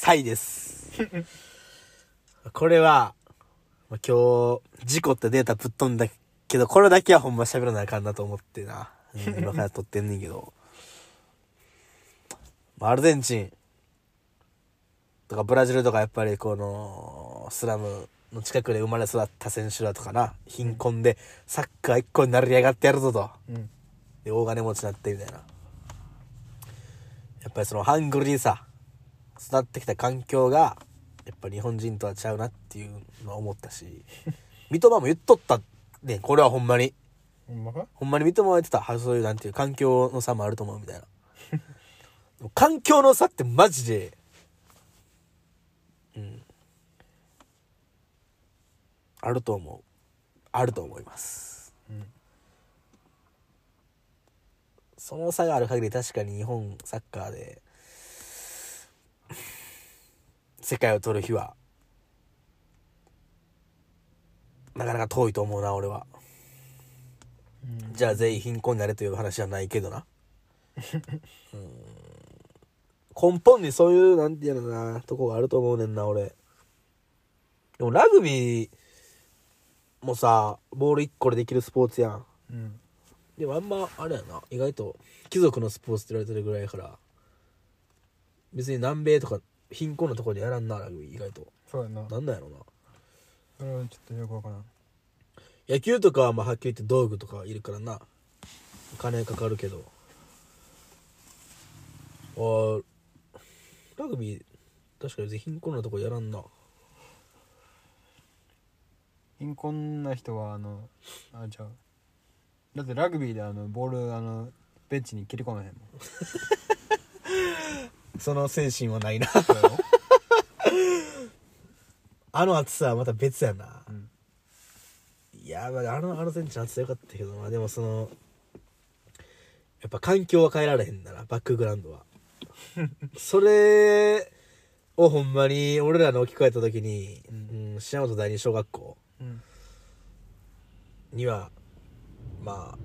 切です。これは、まあ今日、事故ってデータぶっ飛んだけど、これだけはほんま喋らなあかんなと思ってな。うん今から撮ってんねんけど。まあアルゼンチンとかブラジルとかやっぱりこの、スラムの近くで生まれ育った選手だとかな、貧困でサッカー一個になり上がってやるぞと。うんで、大金持ちになってみたいな。やっぱりそのハングルにさ、育ってきた環境が、やっぱ日本人とはちゃうなっていうのは思ったし、三笘も言っとったね、これはほんまに。ほんまか？ほんまに三笘は言ってた。はそういうなんていう環境の差もあると思うみたいな。環境の差ってマジで、うん。あると思う。あると思います。うんその差がある限り確かに日本サッカーで世界を取る日はなかなか遠いと思うな俺は。うん。じゃあ全員貧困になれという話じゃないけどな。うん。根本にそういうなんていうのなとこがあると思うねんな俺。でもラグビーもさボール1個でできるスポーツやん。うん。でもあんまあれやな意外と貴族のスポーツって言われてるぐらいやから別に南米とか貧困なところでやらんなラグビー意外と。そうやな。なんなんやろな。それはちょっとよくわからん。野球とかはまあはっきり言って道具とかいるからな。金かかるけど。あーラグビー確かに貧困なとこやらんな。貧困な人はあのあじゃあ。だってラグビーであのボールあのベンチに切り込めへんもん その精神はないな。あの暑さはまた別やな、うん。いやまああのアルゼンチン暑さよかったけどなでもそのやっぱ環境は変えられへんだなバックグラウンドは。それをほんまに俺らの置き換えた時に、ううん、島本第二小学校うん。にはまあ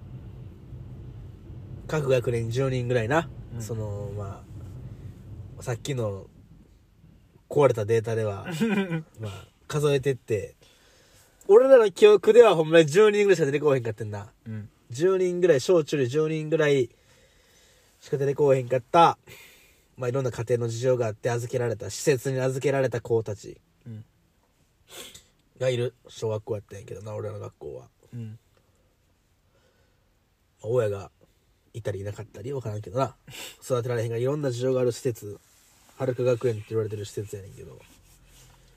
各学年10人ぐらいな、うん。そのまあさっきの壊れたデータでは まあ数えてって俺らの記憶ではほんまに10人ぐらいしか出てこへんかってんな。うん。10人ぐらい小中で10人ぐらいしか出てこへんかったまあいろんな家庭の事情があって預けられた施設に預けられた子たちうん。がいる小学校やったんやけどな俺らの学校は。うん。まあ親がいたりいなかったり分からんけどな。育てられへんがいろんな事情がある施設。はるか学園って言われてる施設やねんけど。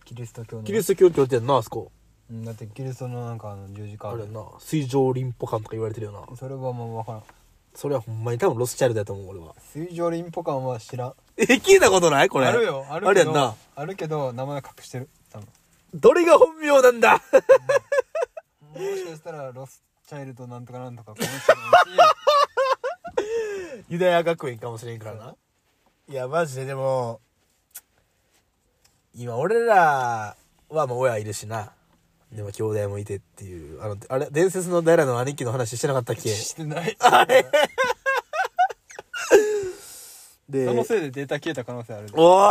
キリスト教の。キリスト教って言われてんなあそこ。うんだってキリストのなんかあの十字架あれやな。水上リンポ館とか言われてるよな。それはもう分からん。それはほんまに多分ロスチャイルドやと思う俺は。水上リンポ感は知らん。え聞いたことない？これ。あるよ。あるあけやんな。あるけど名前隠してる。多分。どれが本名なんだ？もしかしたらロスチャイルドなんとかなんとかこの人もいるし ユダヤ学園かもしれんからな。いやマジででも今俺らはもう親いるしな。でも兄弟もいてっていうあのあれ伝説のダイラの兄貴の話してなかったっけ？してない。でそのせいでデータ消えた可能性あるで。おーい。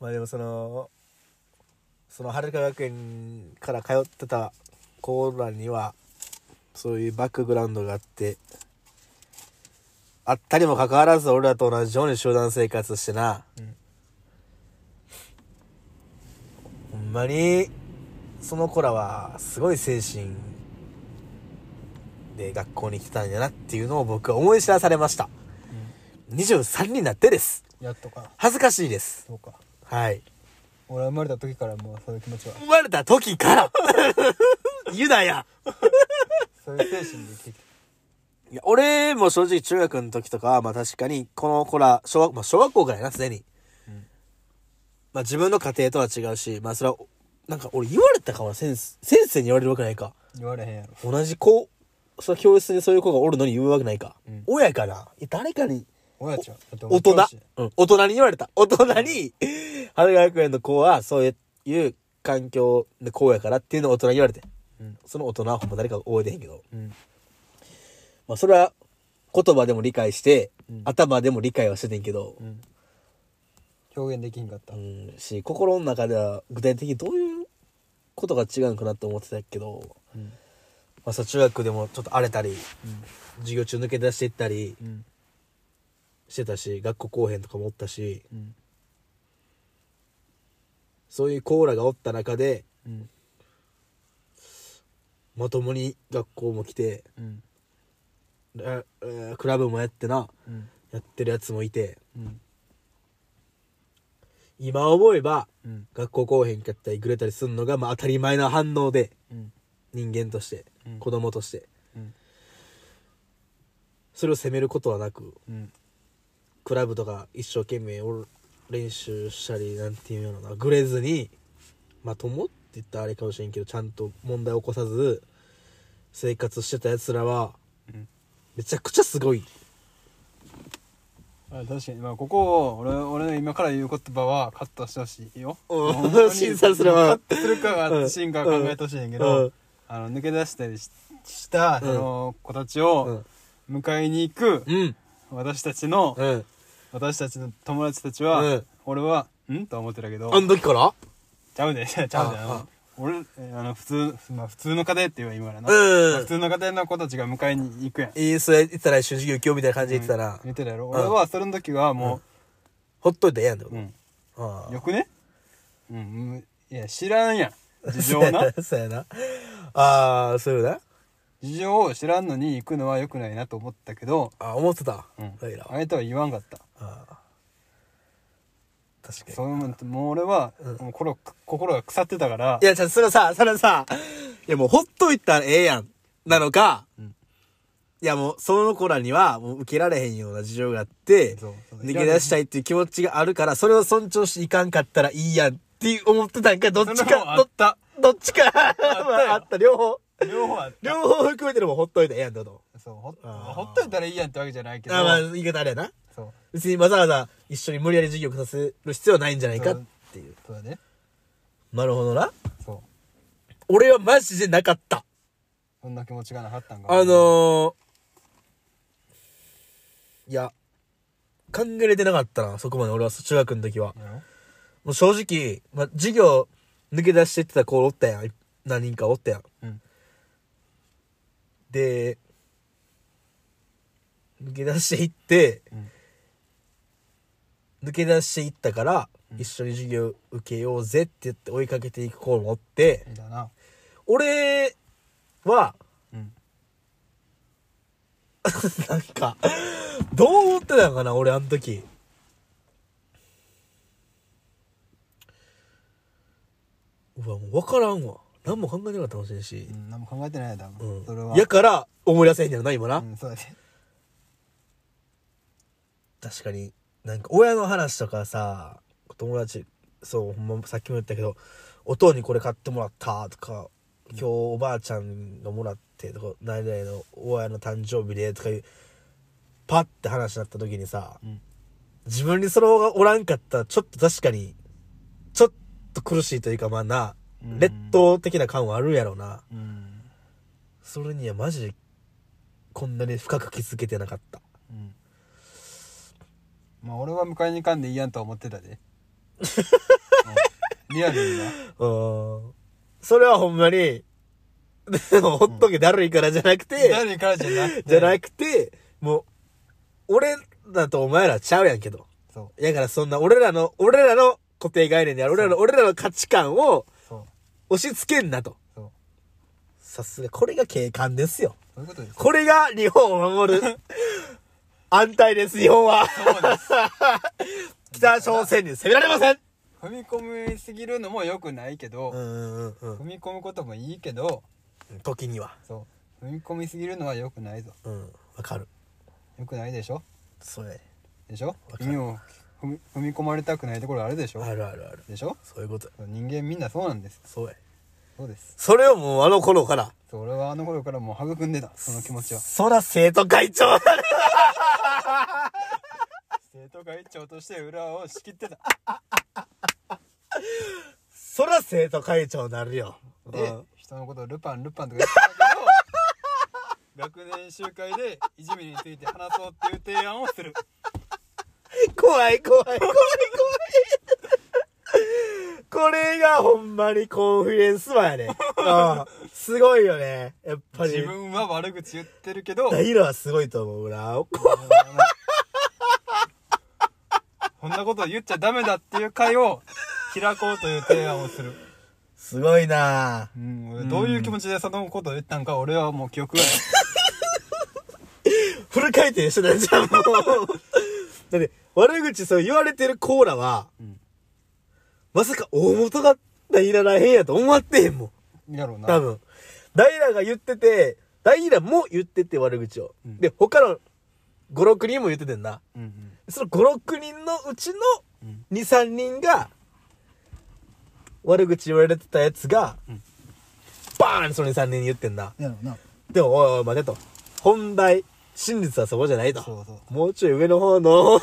まあでもそのその遥学園から通ってた子らにはそういうバックグラウンドがあってあったにもかかわらず俺らと同じように集団生活してな、うん。ほんまにその子らはすごい精神で学校に来たんやなっていうのを僕は思い知らされました。23になってです。やっとか。恥ずかしいです。そうか。はい。俺は生まれた時からもうそういう気持ちは。生まれた時からユダヤ。そういう精神で生きてきたいや俺も正直中学の時とかはまあ確かにこの子ら小学,、まあ、小学校からやなすでに、うん。まあ自分の家庭とは違うしまあそれはなんか俺言われたかもな先生先生に言われるわけないか。言われへんやろ。同じ子その教室にそういう子がおるのに言うわけないか、うん。親かな？いや誰かに親ちゃん大人？うん、大人に言われた。大人に、春学園の子はそういう環境でこうやからっていうのを大人に言われて。うん。その大人はほんま誰か覚えてへんけど。うん。まあそれは、言葉でも理解して、うん。頭でも理解はしててんけど、うん。表現できんかった。うん、し、心の中では具体的にどういうことが違うんかなって思ってたけど、うん。まあさ、中学でもちょっと荒れたり、うん授業中抜け出していったりうん。してたし、学校後編とかもおったし、うん。そういうコーラがおった中で、うんまともに学校も来て、うん。ええクラブもやってな、うん。やってるやつもいて、うん。今思えば、うん。学校後編かったりぐれたりするのが、まあ当たり前な反応で、うん。人間として、うん。子供として、うん。それを責めることはなく、うん。クラブとか一生懸命お練習したりなんていうのなぐれずにまともって言ったらあれかもしれんけどちゃんと問題を起こさず生活してたやつらはうん。めちゃくちゃすごい。あ確かに。まあここを俺俺の今から言う言葉はカットしてほしいよ。審査するわ。カットするかがシーンか考えてほしいんやけど、うん。あの抜け出したりしした、うん。その子たちうをん。迎えに行くうん。私たちの、うん。私たちの友達たちは、うん。俺はん？とは思ってたけど。あの時から？ちゃうで。ちゃうで。ああの俺えあの普通まあ普通の家庭って言えば今からな、うん。まあ普通の家庭の子たちが迎えに行くやん。いいそれ言ったら一緒に授業今日みたいな感じで言ってたら、言ってたやろ。俺はそれの時はもほっといてええやんってこう、うん。と、ああ。よくね？うん。うん。いや知らんやん。事情な。そうやな。ああそういうな。事情を知らんのに行くのは良くないなと思ったけど、あ思ってた、うん、ライラは言わんかった。ああ確かにそういうもう俺は、うんもう心心が腐ってたからいや、じゃあそれさ、それさ、いやもうほっといたらええやん。なのか、うんいやもうその子らにはもう受けられへんような事情があって、逃げ出したいっていう気持ちがあるから、それを尊重していかんかったらいいやんって思ってたんか、どっちか、あったどどっちか、ああった、両方。両方あった両方含めてでもほっといたらええやんってこと。そうほほっといたらいいやんってわけじゃないけどあまあ言い方あれやな。そう別にわざわざ一緒に無理やり授業させる必要はないんじゃないかっていう。そうだねなるほどな。そう俺はマジでなかった。そんな気持ちがなかったんかあのー、いや、考えれてなかったな、そこまで俺は中学の時は。やろもう正直、まあ、授業抜け出してってた子おったやん。何人かおったやん。うんで、抜け出していって、うん抜け出していったから、一緒に授業受けようぜって言って追いかけていく子もおって、俺は、うん なんか、どう思ってたのかな、俺、あの時。うわ、もう分からんわ。何も考えてなかったかもしれんしう。ん何も考えてないよ多うん。分それはやから、思い出せへんねやろな、今な。うんそうだね確かに。なんか、親の話とかさ、友達、そう、ほんま、さっきも言ったけど、お父にこれ買ってもらったとか、今日おばあちゃんがもらってとか、何々の親の誕生日でとかいう、パッて話になった時にさ、うん自分にそのがおらんかったら、ちょっと確かに、ちょっと苦しいというか、まあな、うん劣等的な感はあるやろな。うんそれにはマジで、こんなに深く気づけてなかった。うんまあ俺は迎えに行かんでいいやんとは思ってたで。うん。リアルにな。うん。それはほんまに、でもほっとけだるいからじゃなくて、誰からじゃなくて。じゃなくて、もう、俺らとお前らちゃうやんけど。そだからそんな俺らの、俺らの固定概念である、俺らの、俺らの価値観をうそう。押し付けんなと。そう。さすが、これが警官ですよ。そういうことですこれが日本を守る 安泰です、日本は。そうです北朝鮮に攻められません踏み込みすぎるのも良くないけど、うんうんうん踏み込むこともいいけどうん。時には。そう踏み込みすぎるのは良くないぞうん。わかる。良くないでしょ？そうやね。でしょ？わかる耳を踏み込まれたくないところあるでしょ？あるあるある。でしょ？そういうことや。人間みんなそうなんですそうや。そうですそれをもうあの頃から、そう俺はあの頃からもう育んでたその気持ちはそら生徒会長。生徒会長として裏を仕切ってたそら生徒会長になるよ。で、うん人のことをルパンルパンとか言ってたけど学年集会でいじめについて話そうっていう提案をする怖い怖い怖い怖い。これがほんまにコンフィデンスマンやね。うん。すごいよね。やっぱり。自分は悪口言ってるけどダイラはすごいと思うな。こんなこと言っちゃダメだっていう会を開こうという提案をする、すごいなうん、俺どういう気持ちでそのことを言ったんか俺はもう記憶がない フル回転してたじゃん、もう。だって、悪口そう言われてるコーラは、んまさか大元がダイラらへんやと思ってへんもん。やろうな多分。ダイラが言ってて、ダイラも言ってて悪口を。うんで、他の5、6人も言っててんな。うんうんその5、6人のうちのうん2、3人が、悪口言われてたやつが、うんバーンその2、3人に言ってんな。やろうなでも、おいおい、待てと。本題、真実はそこじゃないと。そうそうもうちょい上の方の、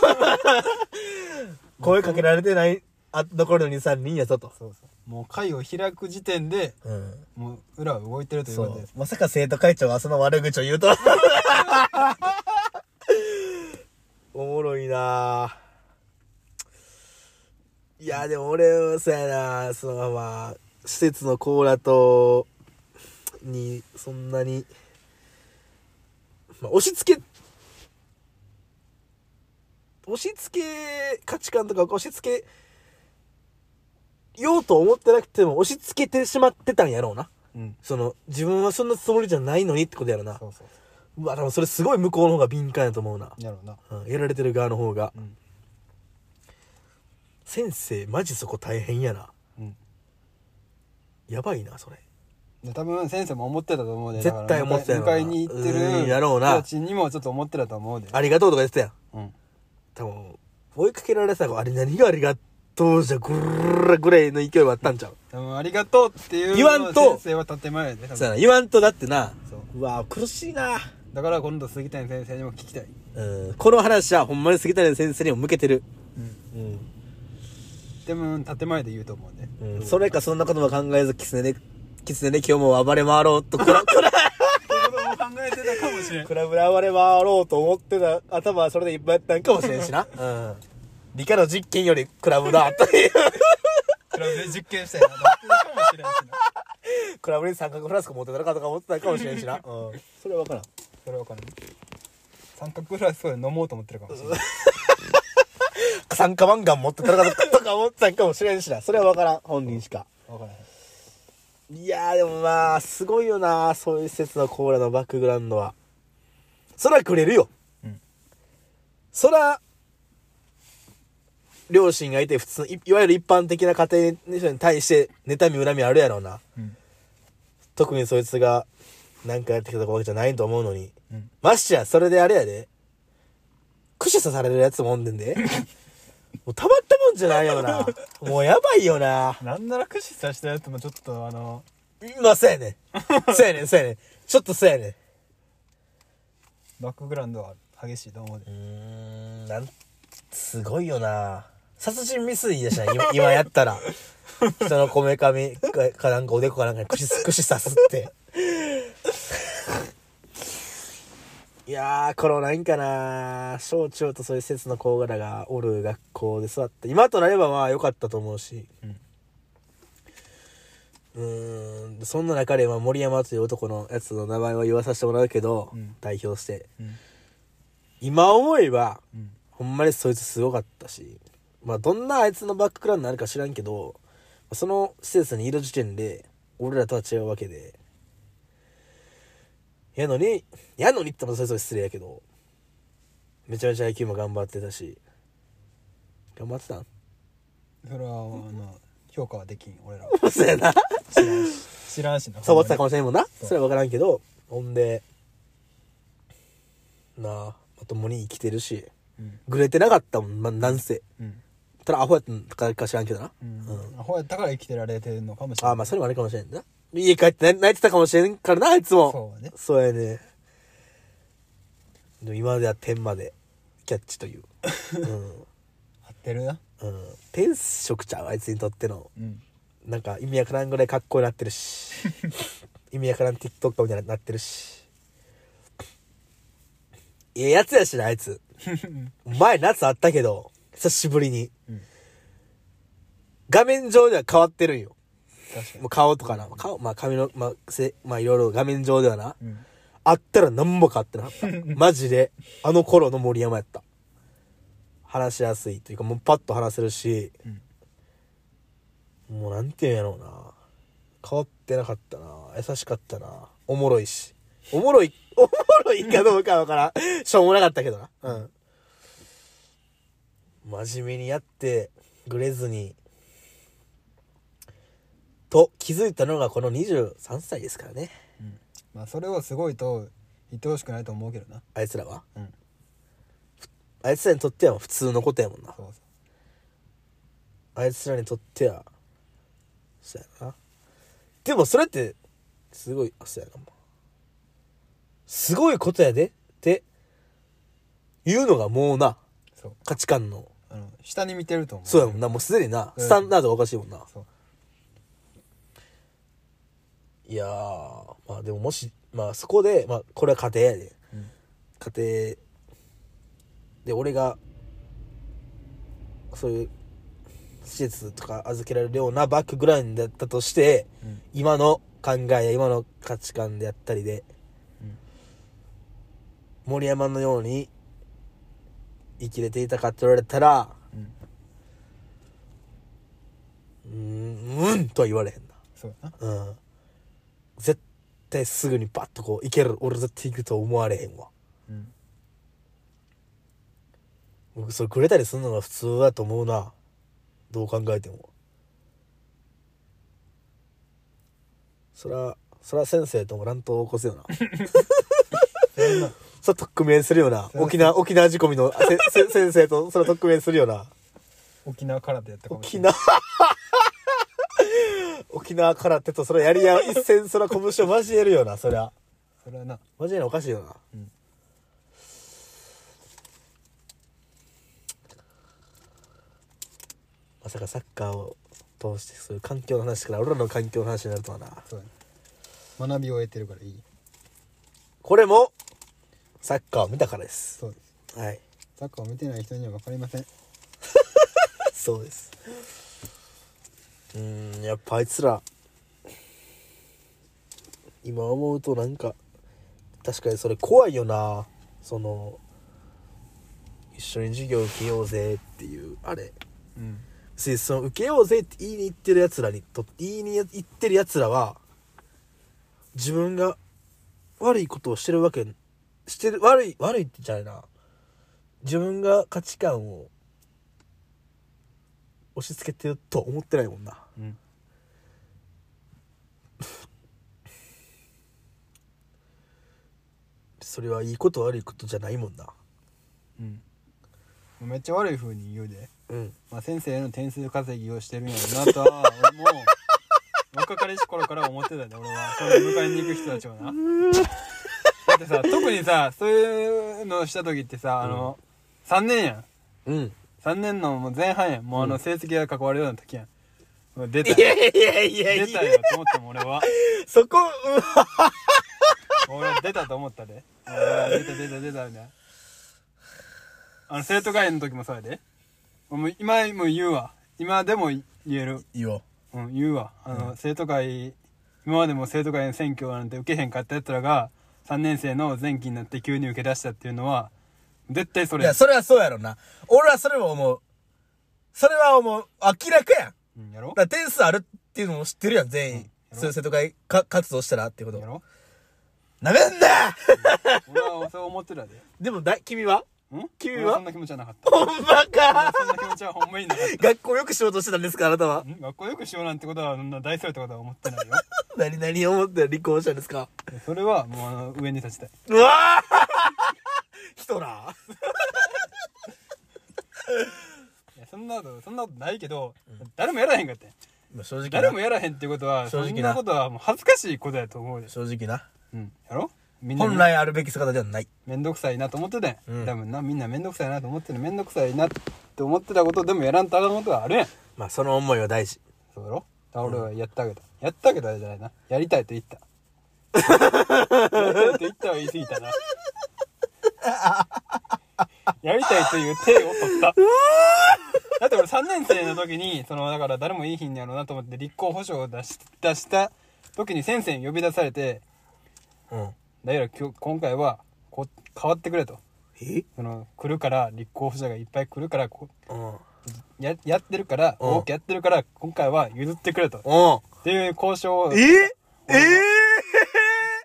声かけられてない、あ、残りの2、3人やぞと。そうそうもう会を開く時点でうん。もう裏は動いてるというそことですう。まさか生徒会長がその悪口を言うとは。おもろいないや、でも俺はそうやなそのまあ、施設のコーラと、に、そんなに、まあ、押し付け、押し付け価値観とか押し付けようと思ってなくても押し付けてしまってたんやろうな。うんその、自分はそんなつもりじゃないのにってことやろな。そうそううわ、でもそれすごい向こうの方が敏感やと思うな。やろうなうん、やられてる側の方が。うん先生、マジそこ大変やな。うんやばいな、それ。で多分先生も思ってたと思うで絶対思ってたやろなだから迎えに行ってうんるやろうな人たちにもちょっと思ってたと思うでありがとうとか言ってたやん。うん多分、追いかけられてた子、あれ何がありがとうじゃ、ぐるらぐらいの勢いはあったんちゃう？多分ありがとうっていう言わんと先生は建前で多分そうやな、言わんとだってな。そううわ苦しいな。だから今度杉谷先生にも聞きたいうん、この話はほんまに杉谷先生にも向けてる。うんうん。でも建前で言うと思うねうん、それかそんなことも考えず、キツネで、キツネで今日も暴れ回ろうと、クラ、クラ、っていうことも考えてたかもしれんクラブで暴れ回ろうと思ってた頭はそれでいっぱいやったんかもしれんしな。うん。理科の実験よりクラブだ、という。クラブで実験したいなと思ってたかもしれんしなクラブに三角フラスコ持ってたのかとか思ってたかもしれんしな。うん。それは分からん。それわかんない三角フラスコで飲もうと思ってるかもしれない酸化マンガン持ってたのかとか思ってたんかもしれんしな。それは分からん。本人しか。わからないいやーでもまあ、すごいよなそういう施設のコーラのバックグラウンドは。そらくれるよ。うんそら、両親がいて普通のい、いわゆる一般的な家庭の人に対して妬み恨みあるやろうな。うん特にそいつが何かやってきたわけじゃないと思うのに。うんましてや、それであれやで。駆使さされるやつもおんでんで。もうたまったもんじゃないよな。もうやばいよな。なんなら駆使させたやつもちょっとあのまあ、そうやねん。そうやねん、そうやねん。ちょっとそうやねん。バックグラウンドは激しいと思うでうーん、なん、すごいよな殺人未遂でしたね、今今やったら。人のこめかみかかなんかおでこかなんかに串す、串刺すって。いやー、このなんかな小中とそういう施設の子らがおる学校で育って、今となればまあ良かったと思うし。うーん、そんな中でまあ森山という男のやつの名前は言わさせてもらうけど、うん代表して。うん今思えば、うんほんまにそいつすごかったし、まあどんなあいつのバックグラウンドになるか知らんけど、その施設にいる時点で、俺らとは違うわけで。やのに、やのにって言ったらそれぞれ失礼やけど、めちゃめちゃ野球も頑張ってたし、頑張ってたん？それはあの評価はできん俺らは そうやな。知らんし知らんしなサボってたかもしれんもんな。そうそれは分からんけど、ほんで、なあ、まともに生きてるし、うんぐれてなかったもん、まあ、なんせ。うんただアホやったんかか知らんけどな。うんうんアホやったから生きてられてるのかもしれないああ、まあそれもあれかもしれんな。家帰って泣いてたかもしれんからな、あいつも。そうねそうやね。でも今までは点までキャッチという。うん。合ってるなうん。天職ちゃう、あいつにとっての。うんなんか意味わからんぐらいかっこよくなってるし。意味わからん TikTok みたいになってるし。ええやつやしな、あいつ。前夏あったけど、久しぶりに。うん画面上では変わってるんよ。確かもう顔とかな。顔、まあ髪の、まあ、せ、まあいろいろ画面上ではな。にうんあったら何も変わってなかった。マジで、あの頃の森山やった。話しやすいというか、もうパッと話せるし、もうなんていうんやろうな。変わってなかったな。優しかったな。おもろいし。おもろい、おもろいかどうかわからん。しょうもなかったけどな。うん。真面目にやって、ぐれずに、と気づいたのがこの23歳ですからね。まあそれをすごいと言ってほしくないと思うけどなあいつらは？うんあいつらにとっては普通のことやもんな。そうそあいつらにとっては、そうやな。でもそれって、すごい、あ、そうやな。すごいことやでって、言うのがもうな、うそう価値観の。あの下に見てると思う。そうやもんな、もうすでにな、うん。スタンダードがおかしいもんな。そう。いやー、まあでももし、まあそこで、まあこれは家庭やで。うん。家庭で俺がそういう施設とか預けられるようなバックグラウンドだったとしてうん。今の考えや今の価値観であったりで、うん。森山のように生きれていたかって言われたらうん。うーんうんとは言われへんそうやな。なうん。絶対すぐにバッとこういける。俺絶対行くと思われへんわ。うん。僕それくれたりするのが普通だと思うな。どう考えても。そらそら先生とも乱闘を起こすよな それなそら匿名するよな。沖縄沖縄仕込みのせせ先生とそら匿名するよな。沖縄からでやったかもし沖れない縄。沖縄空手とそれやり合う 一戦そら拳を交えるよなそりゃ。それはな。交えるのおかしいよな、うん。まさかサッカーを通してそういう環境の話から俺らの環境の話になるとはな。そうや。な学びを得てるからいい。これもサッカーを見たからです。そうです。はい。サッカーを見てない人には分かりません。そうです。うーんやっぱあいつら今思うとなんか確かにそれ怖いよな。その一緒に授業受けようぜっていうあれ。うん。しその受けようぜって言いに行ってるやつらにと言いに行ってるやつらは自分が悪いことをしてるわけしてる悪い悪いってじゃないな自分が価値観を押し付けてると思ってないもんな。うん。それはいいこと悪いことじゃないもんな。うん。めっちゃ悪い風に言うで、うん。まあ、先生の点数稼ぎをしてるんやろなとは俺も若かりし頃から思ってたね俺は。それ迎えに行く人たちはな。だってさ特にさそういうのした時ってさあの、3年やん。うん。3年のもう前半やん。もうあの成績が関わるような時やん。出たいやいやいやいや出たよと思っても俺は。そこ、うん俺出たと思ったで。俺は出た出た出たみたいな。あの生徒会の時もそうやで。もう今も言うわ。今でも言える。いいようん言うわ。あの、生徒会今までも生徒会の選挙なんて受けへんかったやつらが3年生の前期になって急に受け出したっていうのは絶対それいやそれはそうやろな。俺はそれも思う。それは思う。明らかやん。うんやろ？だから点数あるっていうのも知ってるやん、全員。うんそういう生徒会か活動したらっていうこと。や。ろ？なめんな俺はそう思ってたで。でもだ、君は？ん？君は？俺そんな気持ちはなかった。ほんま俺かそんな気持ちはほんまになかった。学校よくしようとしてたんですかあなたは？ん？学校よくしようなんてことはそんな大それたことは思ってないよ。何何を思って離婚したんですか？それはもうあの上に立ちたい。うわー！ヒトラいやそんなことそんなことないけど、誰もやらへんかってー正直誰もやらへんってことは正直な。そんなことはもう恥ずかしいことやと思うで正直な。うん。やろ？みんな本来あるべき姿ではない。めんどくさいなと思ってたん。や、うん。多分なみんなめんどくさいなと思ってるめんどくさいなって思ってたことでもやらんとあかんことはあるやん。まあその思いは大事。そうだから俺はやってあげた、やってあげたじゃないな。やりたいと言った。やりたいと言ったは言い過ぎたな。やりたいという手を取った。だって俺3年生の時に、その、だから誰もいい日にやろうなと思って立候補書を出し、出した時に先生に呼び出されて、うんだから今日、今回は、こう、変わってくれと。え？その、来るから、立候補者がいっぱい来るから、こうん。うや、やってるから、うん。OK やってるから、今回は譲ってくれと。っうん。ていう交渉を、え？え？え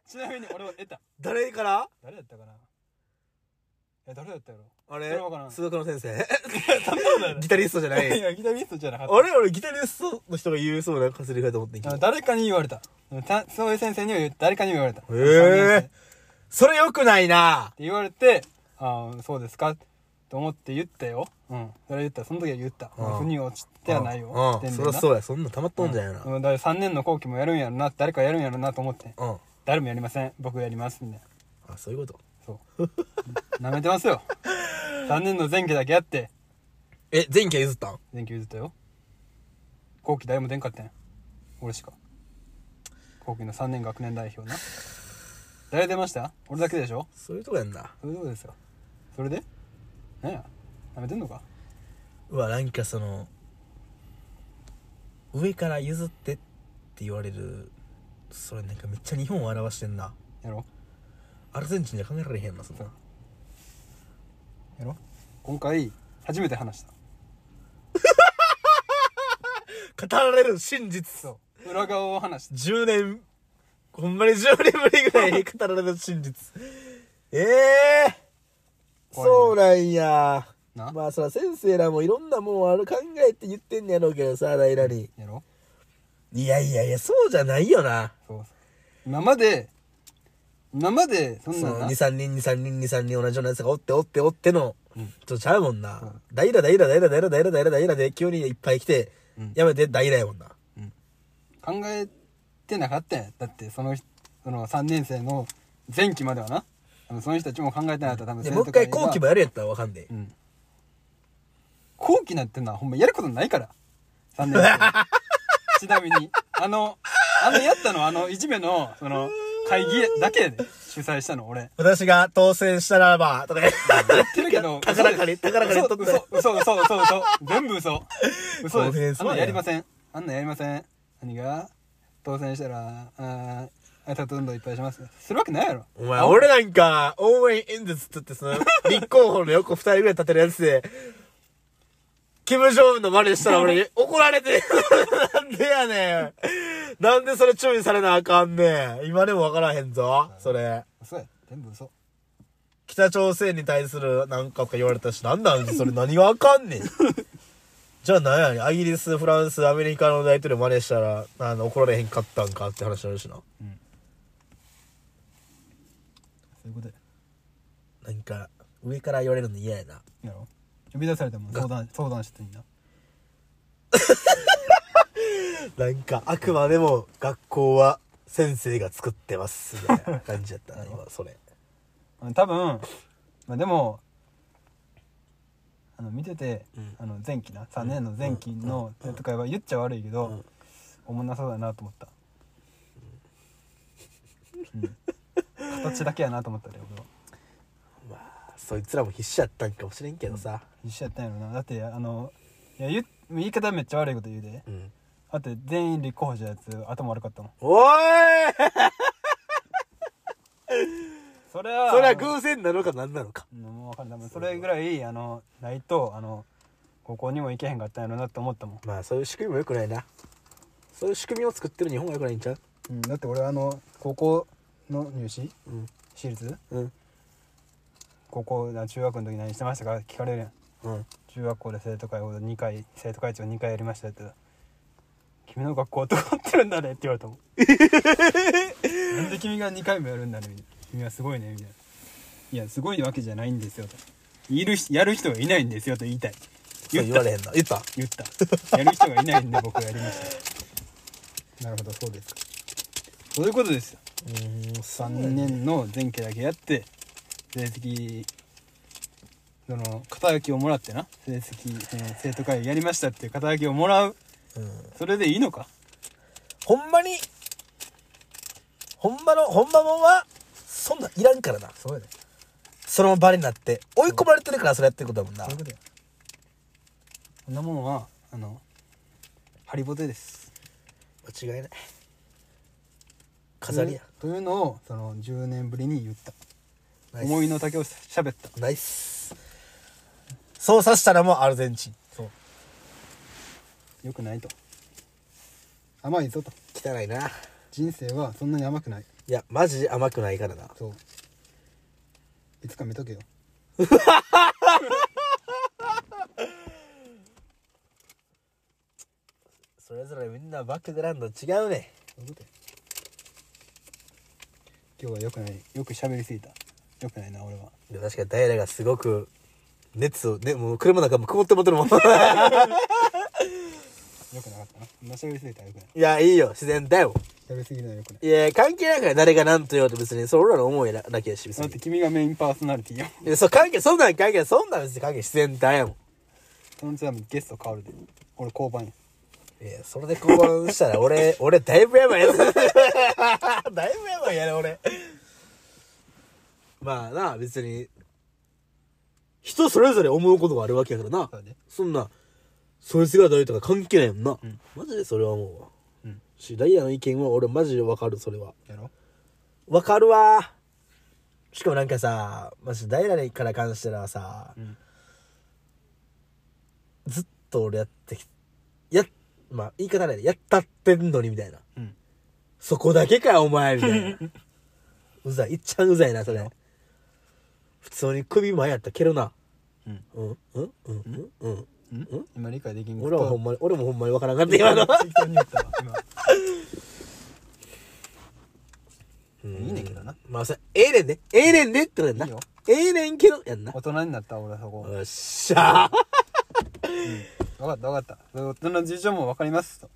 ちなみに俺は得た。誰から？誰だったかな？え、誰だったやろ？あれ？それわからん数学の先生？ギタリストじゃない？いや、ギタリストじゃなかった。あれ？俺ギタリストの人が言うそうなセリフだと思ってんけど誰かに言われた。たそういう先生には言う誰かに言われた。へ三年生えそれよくないなって言われて、ああ、そうですか？と思って言ったよ。うん。それ言った。その時は言った。うん腑に落ちてはないよ。うんそりゃそうやそんな溜まっとんじゃんやなうん、だから3年の後期もやるんやろな、誰かやるんやろなと思って。うん誰もやりません。僕やります。みたいな。あそういうことそう。舐めてますよ。3年の前期だけやって、え前期は譲ったん？前期譲ったよ。後期誰も出んかったんや俺しか。後期の3年学年代表な。誰出ました？俺だけでしょ？そういうとこやんなそういうことですよ。それで？何や？舐めてんのか？うわなんかその上から譲ってって言われるそれなんかめっちゃ日本を表してんなやろアルゼンチンじゃ考えられへんなそんなやろ？今回、初めて話した。語られる真実。そう。裏側を話した。10年。ほんまに10年ぶりぐらいに 語られる真実。ええそうなんや。な？まあそら先生らもいろんなもんある考えて言ってんねやろうけどさ平に。やろ？いやいやいやそうじゃないよな。そう。今まで、今まで、そんそのなんな。23人23人23人同じようなやつがおっておっておっての、うんちょちゃうもんな、うんダイラダイラダイラダイラダイラダイラダイラで急にいっぱい来て、うんやめてダイラやもんな考えてなかったんや。だって、その人、その3年生の前期まではな。その人たちも考えてなかったら多分でもう一回後期もやるやったらわかんねえうん。後期なんてのはほんまやることないから。3年生。ちなみに、あの、あのやったのはあの、いじめの、その、会議だけで主催したの、俺。私が当選したらばとか言っってるけど、高らかに高らかに嘘取って嘘、嘘、嘘、嘘、嘘。全部嘘。嘘です。あんなんそうややりません。あんなんやりません。何が？当選したら、あー、挨拶運動いっぱいします。するわけないやろ。お前俺なんか応援演説っつってその立候補の横二人ぐらい立てるやつでキム・ジョンの真似したら俺に 怒られてなんでやねんなんでそれ注意されなあかんねん今でもわからへんぞそれ嘘や。全部嘘。北朝鮮に対するなんかとか言われたし、なんなんそれ何があかんねん。じゃあ何やねん。イギリス、フランス、アメリカの大統領真似したら、あの、怒られへんかったんかって話になるしな。そういうことや。なんか、上から言われるの嫌やな。やろ呼び出されたもん相談相談してんな なんか、あくまでも学校は先生が作ってます、みたいな感じやったな、今、それ。多分、まあ、でもあの見てて、うん。あの前期な3年の前期の生徒会は言っちゃ悪いけど、うん。おもんなそうだなと思った、うん、形だけやなと思ったで俺はそいつらも必死やったんかもしれんけどさ。必死やったんやろなだってあのいや言言い方めっちゃ悪いこと言うでうん。だって全員立候補したやつ頭悪かったもんおーいそれはそれは偶然なのか何なのか。うんもう分かんないそれぐらいあのないとあの高校にも行けへんかったんやろなって思ったもんまあ、そういう仕組みも良くないな。そういう仕組みを作ってる日本が良くないんちゃう？うん、だって俺あの高校の入試？うん。私立？うん。高校な中学の時何してましたか？聞かれるやん。うん。中学校で生徒会を2回生徒会長2回やりましたって言ったら君の学校とかってるんだねって言われたもん。なんで君が2回もやるんだねみたいな。君はすごいねみたいな。いやすごいわけじゃないんですよと。いるしやる人がいないんですよと言いたい。そう言われへんな。言った。言った。やる人がいないんで僕はやりました。なるほどそうですか。そういうことですよ。うーん、3年の前期だけやって成績その肩書きをもらってな成績、えー生徒会やりましたっていう肩書きをもらう。うん。それでいいのか？ほんまに、ほんまの、ほんまもんは、そんなんいらんからな。そうやで。その場になって追い込まれてるからそれやってることだもんな。そういうことや。こんなもんはあのハリボテです。間違いない。飾りや。というのをその10年ぶりに言った思いの丈を喋った。ナイスそうさせたらもうアルゼンチン。そう。よくないと。甘いぞと。汚いな。人生はそんなに甘くない。いやマジ甘くないからな。そう。いつか見とけよ。それぞれみんなバックグラウンド違うね。今日はよくない。よく喋りすぎたよくないな俺は。で確かにダイヤがすごく熱をねもう車の中も曇って持ってるもん よくなかったな。そんな喋りすぎたらよくない。いやいいよ。自然だよ。喋りすぎるのはよくない。いや関係ないから誰が何と言おうと別にそれらの思いだけやし別に。だって君がメインパーソナリティよ。いやそう関係そんなん関係ない。そんなん別に関係ない自然体やもん。そのうち多分ゲスト変わるで。俺交番や。いやそれで降板したら俺俺だいぶやばいやつ。だいぶやばいやね俺まあな別に人それぞれ思うことがあるわけやからな。そね。そんなそいつが誰とか関係ないもんな、ん。マジでそれは思うわ。うん。しダイヤの意見は俺マジでわかるそれは。やろ？わかるわ。しかもなんかさマジダイヤから関してはさ、うんずっと俺やってきやまあ言い方ないでやったってんのにみたいなうんそこだけかお前みたいなうざいいっちゃんうざいなそれ普通に首前やったら蹴るな。うん。うんうんうんうん今理解できん俺はほんまに俺もほんまにわからんかった今の。適当に言ったわ今。うん。いいねんけどな。まあさええねんね。ええねんねってことやんな。いいよええねんけどやんな。大人になった俺はそこ。よっしゃ分かった分かった。そその事情も分かります。と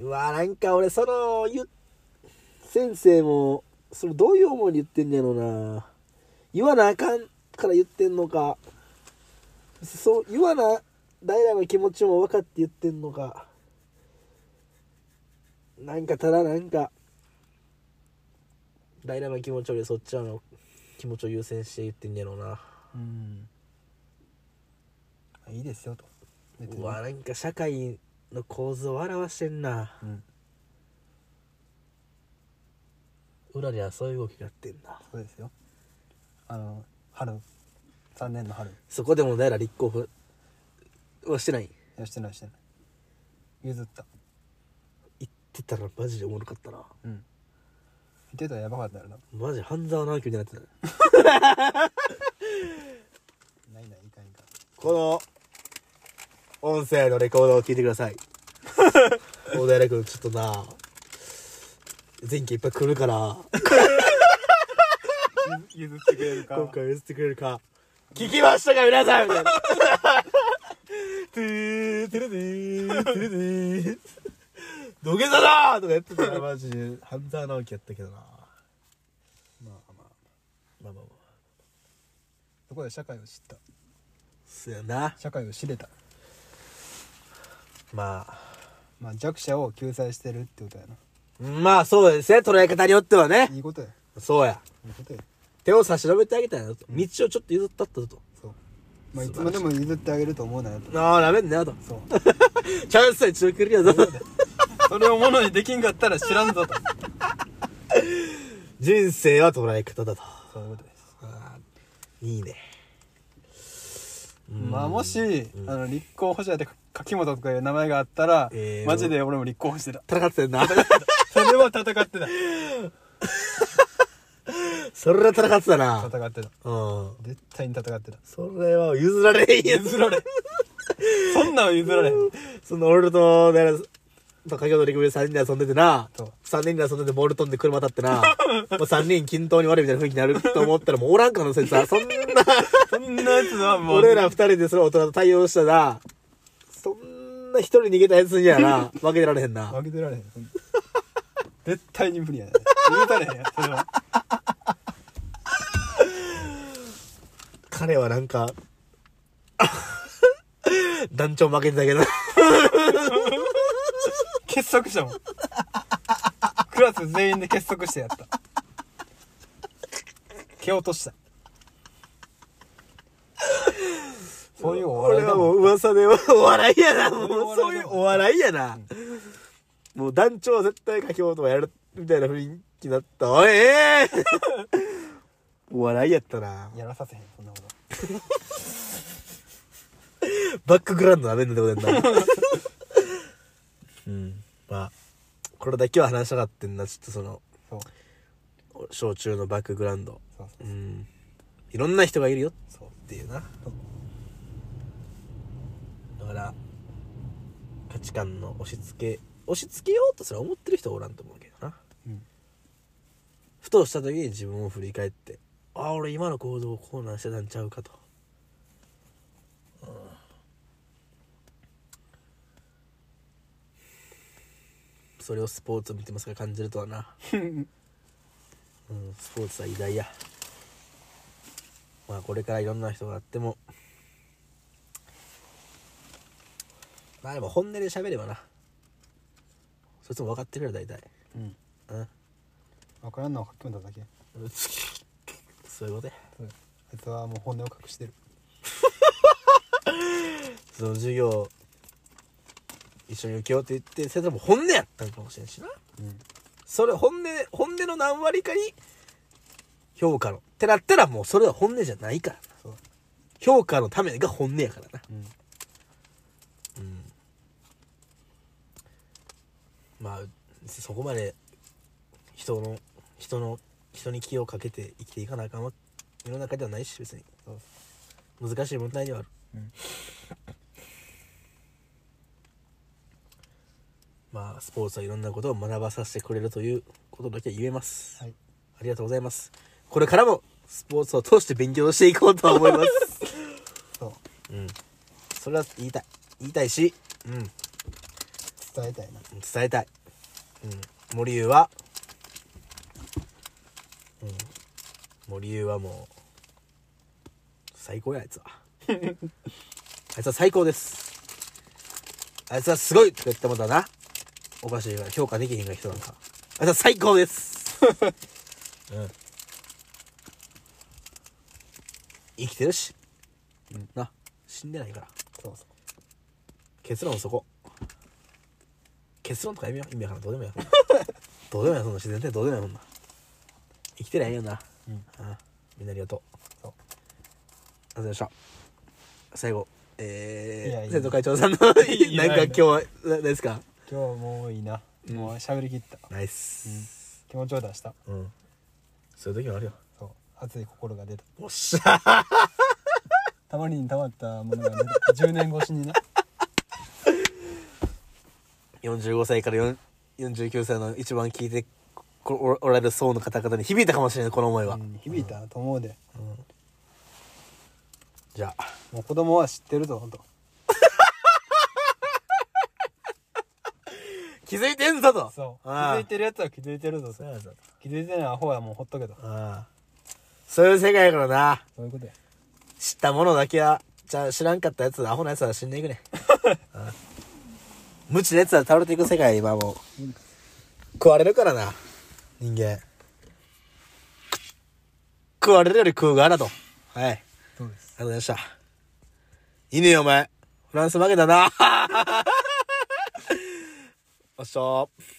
うわなんか俺その言う先生もそれどういう思いで言ってんねやろな言わなあかんから言ってんのか。そう言わな大らの気持ちも分かって言ってんのか。なんかただなんか。大らの気持ちよりそっちらの気持ちを優先して言ってんねやろうな。うん。いいですよと。うわなんか社会の構図を表してんな。うん。裏ではそういう動きがあってんな。そうですよあの春。3年の春。そこでも誰ら立候補はしてない？いやしてないしてない。譲った。言ってたらマジでおもろかったな。うん。言ってたらやばかったよな。マジ半沢直樹みたいになってた。ないないいかんいかん。この音声のレコードを聞いてください。大平君ちょっとな。前期いっぱい来るから 譲ってくれるか。今回譲ってくれるか。聞きましたか皆さん。みたいなトゥーテレテーテレテー。土下座だとかやってたらマジで半沢直樹やったけどな。まあまあまあまあまあそこで社会を知ったそうやな社会を知れたまあまあ弱者を救済してるってことやなまあそうですね捉え方によってはねいいことやそうやいいことや手を差し伸べてあげたんやと。道をちょっと譲ったったと。そう。まあい。つまでも譲ってあげると思うなよと。ああダメんなよと。そう。チャンスは一度来るよ。とそれをものにできんかったら知らんぞと。人生は捉え方だと。そういうことです。いいね。まあもし、あの立候補者で柿本とかいう名前があったら、えー。マジで俺も立候補してた。戦ってんな。それは戦ってた それは戦ってたな。戦ってた。うん。絶対に戦ってた。それは譲られへんやつ。譲られん。そんなんは譲られん。その俺とねと先ほど陸上3人で遊んでてな。そう。3人で遊んでてボール飛んで車立ってな。もう3人均等に悪いみたいな雰囲気になると思ったらもうおらん可能性さ。そんな。そんなやつはもう。俺ら2人でそれ大人と対応したらそんな一人逃げたやつにはな負けてられへんな。負けてられへん。絶対に無理やね。許されへんやそれは彼はなんか、団長負けけど。結束したもん。クラス全員で結束してやった。蹴落とした。そういうお笑いだもん。俺はもう噂でお笑いやな。もうそういうお笑いやな。うん、もう団長は絶対書き物はやる、みたいな雰囲気だった。おいえー、お笑いやったな。やらさせへん、そんなこと。バックグラウンドなめんなってことやんなうん。まあこれだけは話したかってんなちょっとそのそう。小中のバックグラウンド。そうそうう。ん。いろんな人がいるよ。そう。っていうな。だから価値観の押し付け押し付けようとすら思ってる人はおらんと思うけどな。うん。ふとした時に自分を振り返ってああ俺今の行動をこうなんしてたんちゃうかと、うん。それをスポーツを見てますから感じるとはな、うん、スポーツは偉大や。まあこれからいろんな人があっても。まあでも本音で喋ればな。そいつも分かってるよ大体。うん。うん。分からんのは書き込んだだけ そういうことや。そうあいつはもう本音を隠してる。その授業一緒に受けようって言ってそれでも本音やったんかもしれんしな。うん。それ本音本音の何割かに評価のってなったらもうそれは本音じゃないから。なそう。評価のためが本音やからな。うん。うん。まあそこまで人の人の人に気をかけて生きていかなあかんわ世の中ではないし別に。難しい問題ではある、うん。まあスポーツはいろんなことを学ばさせてくれるということだけは言えます、はい。ありがとうございます。これからもスポーツを通して勉強していこうとは思います。そう。うん。それは言いたい。言いたいしうん。伝えたいな。伝えたい、うん、森優は、うん、森優はもう最高やあいつは。あいつは最高です。あいつはすごいとか言ってもだな。おかしいから評価できへんが人なんか。あいつは最高です。うん。生きてるし、うん。な。死んでないから。そうそう。結論そこ。結論とかやめよう意味わからん。どうでもいいや どうでもいいやそんな。自然ってどうでもいいやそんな。生きてないよな、うん。ああみんなありがとう。ありがとうございました。最後えー、生徒会長さんの なんか今日はな何ですか？今日はもういいな。もう喋りきった。ナイス。気持ちを出した。うん、そういう時もあるよ。そう。熱い心が出た。おっしゃ。たまりにたまったものが出た。10年越しにな。45歳から4 49歳の一番聞いてこおおられる層の方々に響いたかもしれないこの思いは、うん響いたと思うで。じゃあ。もう子供は知ってるぞほんと気づいてんぞと。そう。気づいてるやつは気づいてるぞそうやぞ。気づいてないアホはもうほっとけと。そういう世界やからな。そういうことや。知ったものだけはじゃあ知らんかったやつアホなやつは死んでいくね。無知なやつは倒れていく世界今もう。食われるからな人間。食われるより食うがなと。はい。ありがそうです。とうございました。いいねよお前フランス負けたな。おっしょ。ー